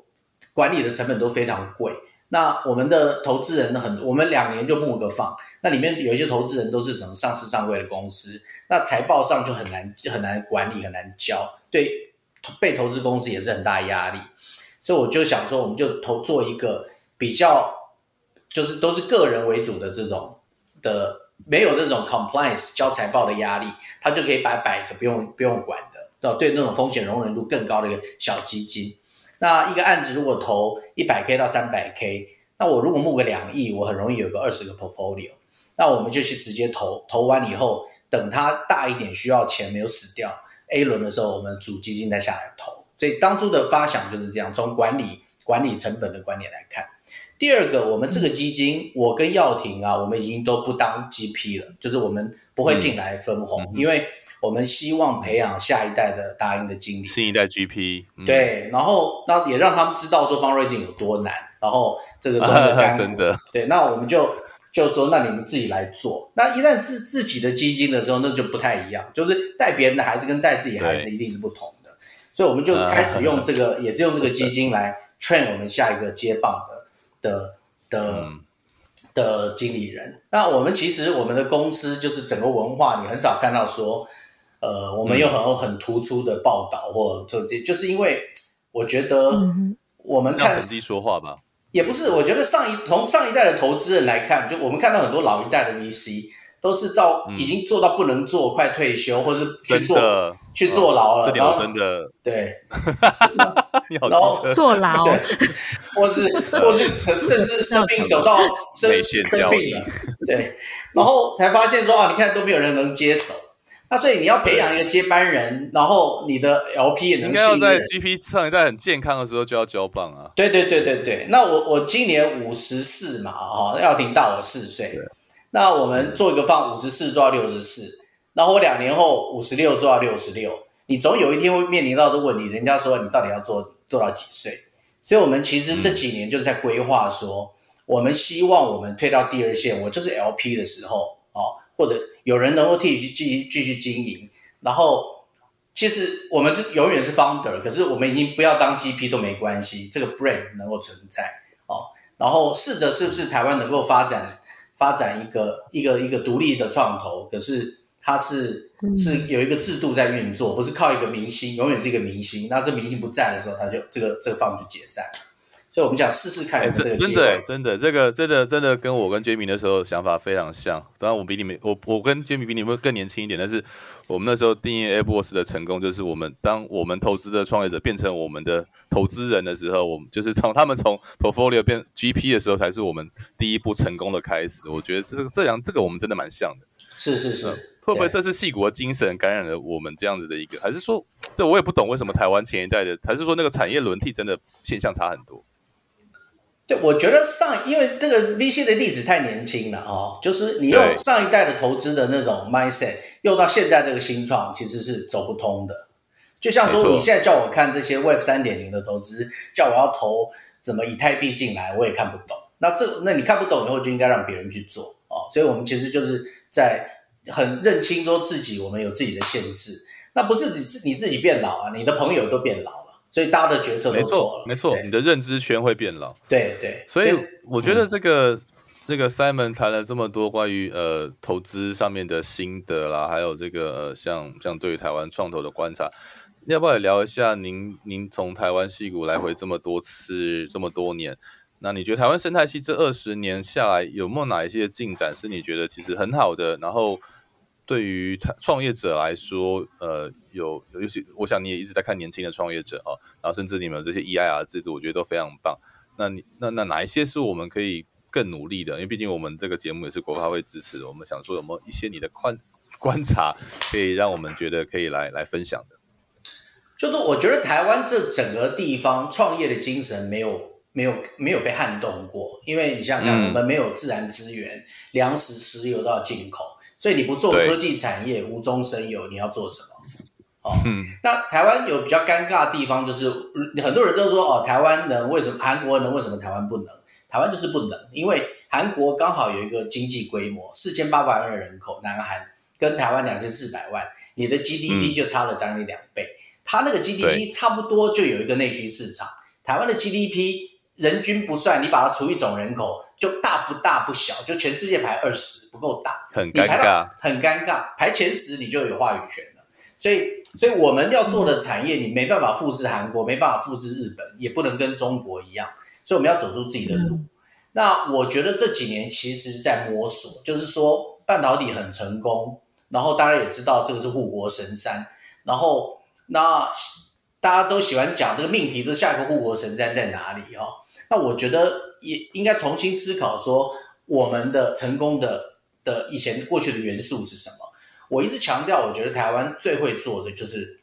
管理的成本都非常贵。那我们的投资人呢，很，我们两年就募个放，那里面有一些投资人都是什么上市上柜的公司，那财报上就很难很难管理，很难交，对被投资公司也是很大压力。所以我就想说，我们就投做一个比较，就是都是个人为主的这种的，没有那种 compliance 交财报的压力，他就可以摆摆着不用不用管的，对那种风险容忍度更高的一个小基金。那一个案子如果投一百 K 到三百 K，那我如果募个两亿，我很容易有个二十个 portfolio。那我们就去直接投，投完以后，等它大一点需要钱没有死掉，A 轮的时候我们主基金再下来投。所以当初的发想就是这样，从管理管理成本的观点来看。第二个，我们这个基金，我跟耀廷啊，我们已经都不当 GP 了，就是我们不会进来分红，嗯、因为。我们希望培养下一代的达英的经理，新一代 GP，嗯、对，然后那也让他们知道说 fundraising 有多难，然后这个多么的 真的，对，那我们就就说，那你们自己来做。那一旦是自己的基金的时候，那就不太一样，就是带别人的孩子跟带自己孩子一定是不同的，所以我们就开始用这个，也是用这个基金来 train 我们下一个接棒的的的。的嗯的经理人，那我们其实我们的公司就是整个文化，你很少看到说。呃，我们有很多很突出的报道，或特别，就是因为我觉得我们看，本地说话吧，也不是，我觉得上一从上一代的投资人来看，就我们看到很多老一代的 VC 都是到已经做到不能做，快退休，或是去做去坐牢了，这点我真的对，然后坐牢，对，或是或是甚至生病走到生生病了，对，然后才发现说啊，你看都没有人能接手。那所以你要培养一个接班人，然后你的 LP 也能信任。应该要在 GP 上一代很健康的时候就要交棒啊。对对对对对。那我我今年五十四嘛，哈，要顶大我四岁。那我们做一个放五十四做到六十四，然后我两年后五十六做到六十六。你总有一天会面临到的问题，人家说你到底要做做到几岁？所以我们其实这几年就是在规划说，嗯、我们希望我们退到第二线，我就是 LP 的时候，哦，或者。有人能够替你去继续继续经营，然后其实我们就永远是 founder，可是我们已经不要当 GP 都没关系，这个 brand 能够存在哦。然后试着是不是台湾能够发展发展一个一个一个独立的创投，可是它是是有一个制度在运作，不是靠一个明星，永远是一个明星。那这明星不在的时候，他就这个这个 fund 就解散了。所以我们想试试看有有这个机会。真的，真的，这个真的真的跟我跟 Jamie 那时候想法非常像。当然，我比你们，我我跟 Jamie 比你们更年轻一点，但是我们那时候定义 AppWorks 的成功，就是我们当我们投资的创业者变成我们的投资人的时候，我们就是从他们从 Portfolio 变 GP 的时候，才是我们第一步成功的开始。我觉得这个这样，这个我们真的蛮像的。是是是，会不会这是戏骨的精神感染了我们这样子的一个？还是说，这我也不懂为什么台湾前一代的，还是说那个产业轮替真的现象差很多？对，我觉得上，因为这个 VC 的历史太年轻了哦，就是你用上一代的投资的那种 mindset 用到现在这个新创，其实是走不通的。就像说，你现在叫我看这些 Web 三点零的投资，叫我要投什么以太币进来，我也看不懂。那这，那你看不懂以后，就应该让别人去做哦。所以我们其实就是在很认清说自己，我们有自己的限制。那不是你自你自己变老啊，你的朋友都变老了。所以大家的角色没错，没错，你的认知圈会变老。对对，所以我觉得这个这个 Simon 谈了这么多关于呃投资上面的心得啦，还有这个呃像像对于台湾创投的观察，要不要也聊一下您您从台湾戏谷来回这么多次这么多年，那你觉得台湾生态系这二十年下来有没有哪一些进展是你觉得其实很好的？然后对于他创业者来说，呃有尤其我想你也一直在看年轻的创业者啊，然后甚至你们这些 EIR 制度，我觉得都非常棒。那你那那哪一些是我们可以更努力的，因为毕竟我们这个节目也是国发会支持的。我们想说，有没有一些你的观观察，可以让我们觉得可以来来分享的？就是我觉得台湾这整个地方创业的精神没有没有没有被撼动过，因为你想想看，我们没有自然资源，粮食、石油都要进口，所以你不做科技产业，无中生有，你要做什么？哦，嗯，那台湾有比较尴尬的地方，就是很多人都说哦，台湾能为什么韩国能为什么台湾不能？台湾就是不能，因为韩国刚好有一个经济规模四千八百万的人口，南韩跟台湾两千四百万，你的 GDP 就差了将近两倍。它、嗯、那个 GDP 差不多就有一个内需市场。台湾的 GDP 人均不算，你把它除以总人口，就大不大不小，就全世界排二十，不够大，很尴尬，很尴尬。排前十你就有话语权了。所以，所以我们要做的产业，你没办法复制韩国，没办法复制日本，也不能跟中国一样。所以我们要走出自己的路。嗯、那我觉得这几年其实在摸索，就是说半导体很成功，然后大家也知道这个是护国神山，然后那大家都喜欢讲这个命题的下一个护国神山在哪里哦？那我觉得也应该重新思考说，我们的成功的的以前过去的元素是什么？我一直强调，我觉得台湾最会做的就是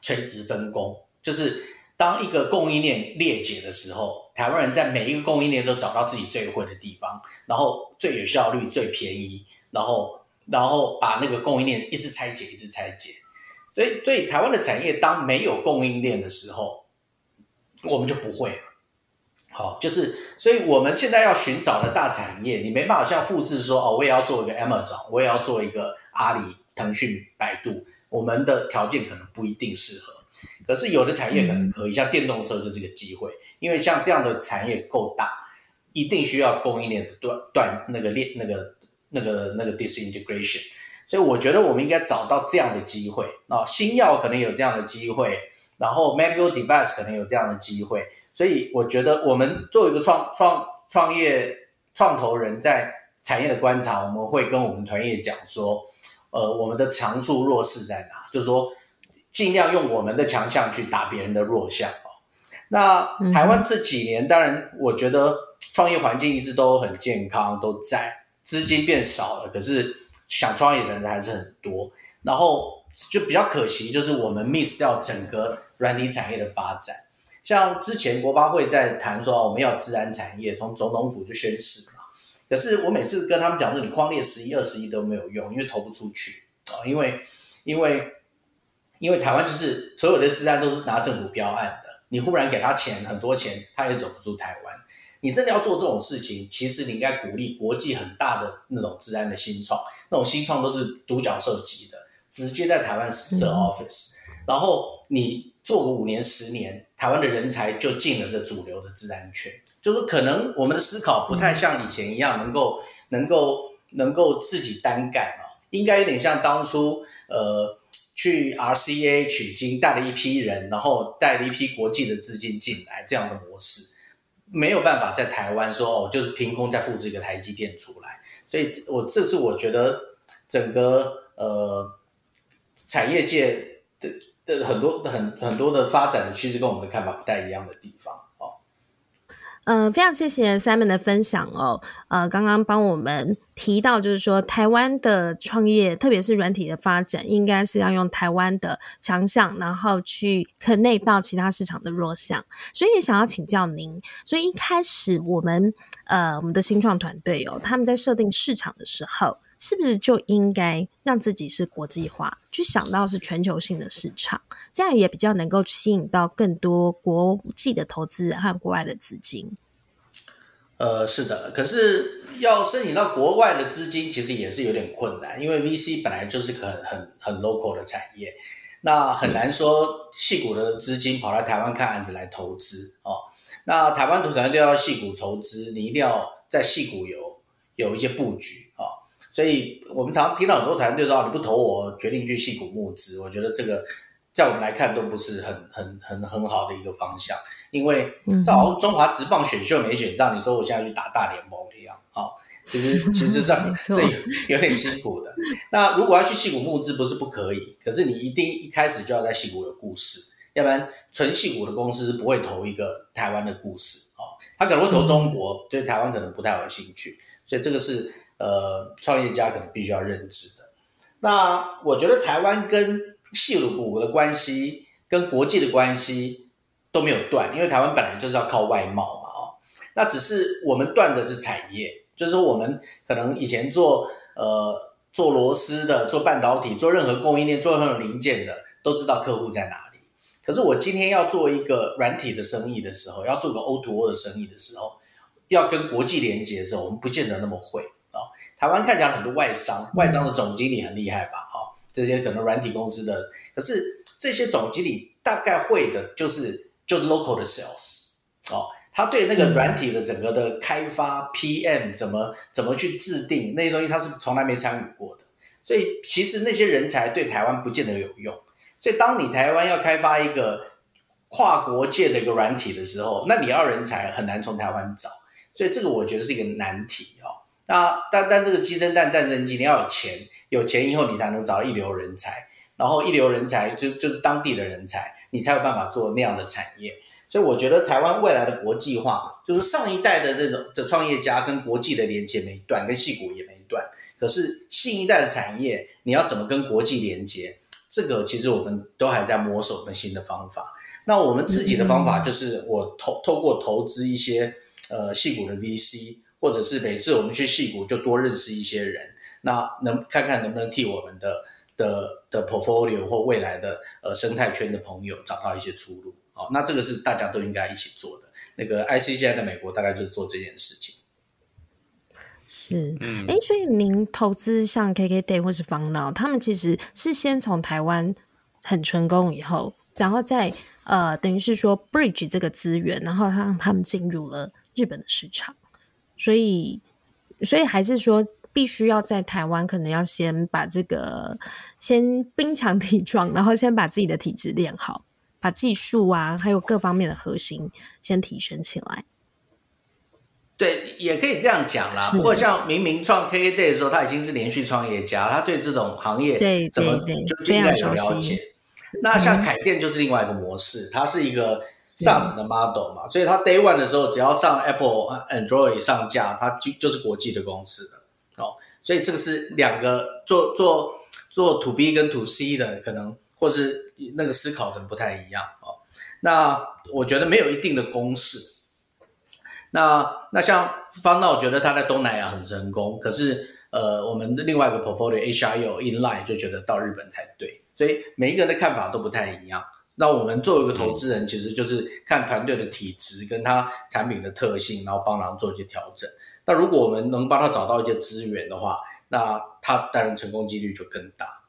垂直分工，就是。当一个供应链裂解的时候，台湾人在每一个供应链都找到自己最会的地方，然后最有效率、最便宜，然后然后把那个供应链一直拆解、一直拆解。所以，对台湾的产业，当没有供应链的时候，我们就不会了。好，就是，所以我们现在要寻找的大产业，你没办法像复制说哦，我也要做一个 Amazon，我也要做一个阿里、腾讯、百度，我们的条件可能不一定适合。可是有的产业可能可以，像电动车就是个机会，因为像这样的产业够大，一定需要供应链的断断那个链那个那个那个 disintegration，所以我觉得我们应该找到这样的机会啊，新药可能有这样的机会，然后 medical device 可能有这样的机会，所以我觉得我们作为一个创创创业创投人在产业的观察，我们会跟我们团业讲说，呃，我们的长处弱势在哪，就是说。尽量用我们的强项去打别人的弱项哦。那台湾这几年，当然我觉得创业环境一直都很健康，都在，资金变少了，可是想创业的人还是很多。然后就比较可惜，就是我们 miss 掉整个软体产业的发展。像之前国发会在谈说我们要自然产业，从总统府就宣示嘛。可是我每次跟他们讲说，你框列十亿、二十亿都没有用，因为投不出去啊，因为因为。因为台湾就是所有的资安都是拿政府标案的，你忽然给他钱很多钱，他也走不出台湾。你真的要做这种事情，其实你应该鼓励国际很大的那种资安的新创，那种新创都是独角兽级的，直接在台湾设 office，然后你做个五年十年，台湾的人才就进了这主流的资安圈。就是可能我们的思考不太像以前一样，能够能够能够自己单干啊，应该有点像当初呃。去 RCA 取经，带了一批人，然后带了一批国际的资金进来，这样的模式没有办法在台湾说哦，就是凭空再复制一个台积电出来。所以，我这是我觉得整个呃产业界的很多很很多的发展的趋势跟我们的看法不太一样的地方哦。呃，非常谢谢 Simon 的分享哦。呃，刚刚帮我们提到，就是说台湾的创业，特别是软体的发展，应该是要用台湾的强项，然后去 connect 到其他市场的弱项。所以想要请教您，所以一开始我们呃我们的新创团队哦，他们在设定市场的时候，是不是就应该让自己是国际化，去想到是全球性的市场，这样也比较能够吸引到更多国际的投资和国外的资金。呃，是的，可是要申请到国外的资金，其实也是有点困难，因为 VC 本来就是个很很很 local 的产业，那很难说矽谷的资金跑来台湾看案子来投资哦。那台湾团队要矽谷筹资，你一定要在矽谷有有一些布局。所以我们常常听到很多团队说：“你不投我，决定去戏股募资。”我觉得这个在我们来看都不是很很很很好的一个方向，因为这好像中华职棒选秀没选上，你说我现在去打大联盟一样啊。其实其实上是有点辛苦的。那如果要去戏股募资，不是不可以，可是你一定一开始就要在戏股有故事，要不然纯戏股的公司是不会投一个台湾的故事啊。他可能会投中国，对台湾可能不太有兴趣，所以这个是。呃，创业家可能必须要认知的。那我觉得台湾跟矽谷的关系，跟国际的关系都没有断，因为台湾本来就是要靠外贸嘛，哦，那只是我们断的是产业，就是我们可能以前做呃做螺丝的、做半导体、做任何供应链、做任何零件的，都知道客户在哪里。可是我今天要做一个软体的生意的时候，要做个 O to O 的生意的时候，要跟国际连接的时候，我们不见得那么会。台湾看起来很多外商，外商的总经理很厉害吧？哈，这些可能软体公司的，可是这些总经理大概会的就是就是 local 的 sales 哦，他对那个软体的整个的开发 PM 怎么怎么去制定那些东西，他是从来没参与过的。所以其实那些人才对台湾不见得有用。所以当你台湾要开发一个跨国界的一个软体的时候，那你要人才很难从台湾找。所以这个我觉得是一个难题哦。那但但这个鸡生蛋，蛋生鸡，你要有钱，有钱以后你才能找到一流人才，然后一流人才就就是当地的人才，你才有办法做那样的产业。所以我觉得台湾未来的国际化，就是上一代的那种的创业家跟国际的连接没断，跟戏骨也没断。可是新一代的产业，你要怎么跟国际连接？这个其实我们都还在摸索跟新的方法。那我们自己的方法就是我投透过投资一些呃戏骨的 VC。或者是每次我们去戏谷就多认识一些人，那能看看能不能替我们的的的 portfolio 或未来的呃生态圈的朋友找到一些出路。哦，那这个是大家都应该一起做的。那个 IC 现在在美国大概就是做这件事情。是，嗯，哎，所以您投资像 KKday 或是方脑，他们其实是先从台湾很成功以后，然后再呃等于是说 bridge 这个资源，然后让他们进入了日本的市场。所以，所以还是说，必须要在台湾，可能要先把这个先兵强体壮，然后先把自己的体质练好，把技术啊，还有各方面的核心先提升起来。对，也可以这样讲啦。不过，像明明创 KKday 的时候，他已经是连续创业家，他对这种行业怎么就就应该有了解。那像凯电就是另外一个模式，它是一个。SaaS 的 model 嘛，所以他 Day One 的时候，只要上 Apple Android 上架，它就就是国际的公司了哦。所以这个是两个做做做 To B 跟 To C 的可能，或是那个思考可能不太一样哦。那我觉得没有一定的公式。那那像方道，我觉得他在东南亚很成功，可是呃，我们的另外一个 portfolio HIO Inline 就觉得到日本才对，所以每一个人的看法都不太一样。那我们作为一个投资人，其实就是看团队的体质跟他产品的特性，然后帮他做一些调整。那如果我们能帮他找到一些资源的话，那他当然成功几率就更大。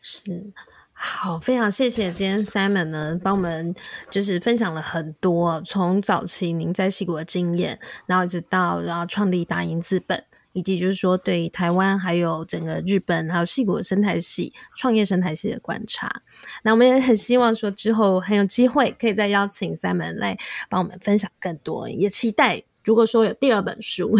是，好，非常谢谢今天 Simon 呢，帮我们就是分享了很多，从早期您在西谷的经验，然后一直到然后创立达盈资本。以及就是说，对台湾还有整个日本还有矽谷的生态系创业生态系的观察，那我们也很希望说之后还有机会可以再邀请 Simon 来帮我们分享更多，也期待如果说有第二本书。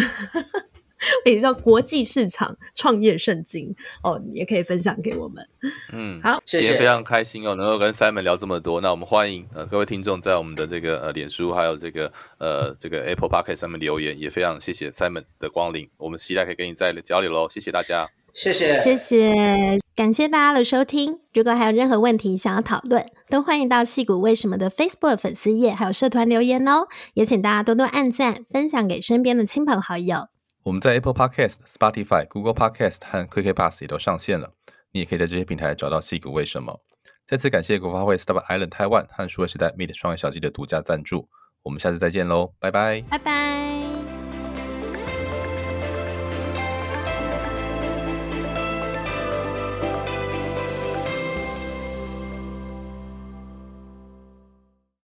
也叫国际市场创业圣经哦，也可以分享给我们。嗯，好，谢谢，今天非常开心哦，能够跟 Simon 聊这么多。那我们欢迎呃各位听众在我们的这个呃脸书还有这个呃这个 Apple Podcast 上面留言，也非常谢谢 Simon 的光临。我们期待可以跟你再交流喽，谢谢大家，谢谢，谢谢，感谢大家的收听。如果还有任何问题想要讨论，都欢迎到矽谷为什么的 Facebook 粉丝页还有社团留言哦。也请大家多多按赞，分享给身边的亲朋好友。我们在 Apple Podcast、Spotify、Google Podcast 和 Quick Pass 也都上线了，你也可以在这些平台找到矽谷为什么。再次感谢国发会，Star Island Taiwan 和数位时代 Meet 双业小记的独家赞助，我们下次再见喽，拜拜，拜拜。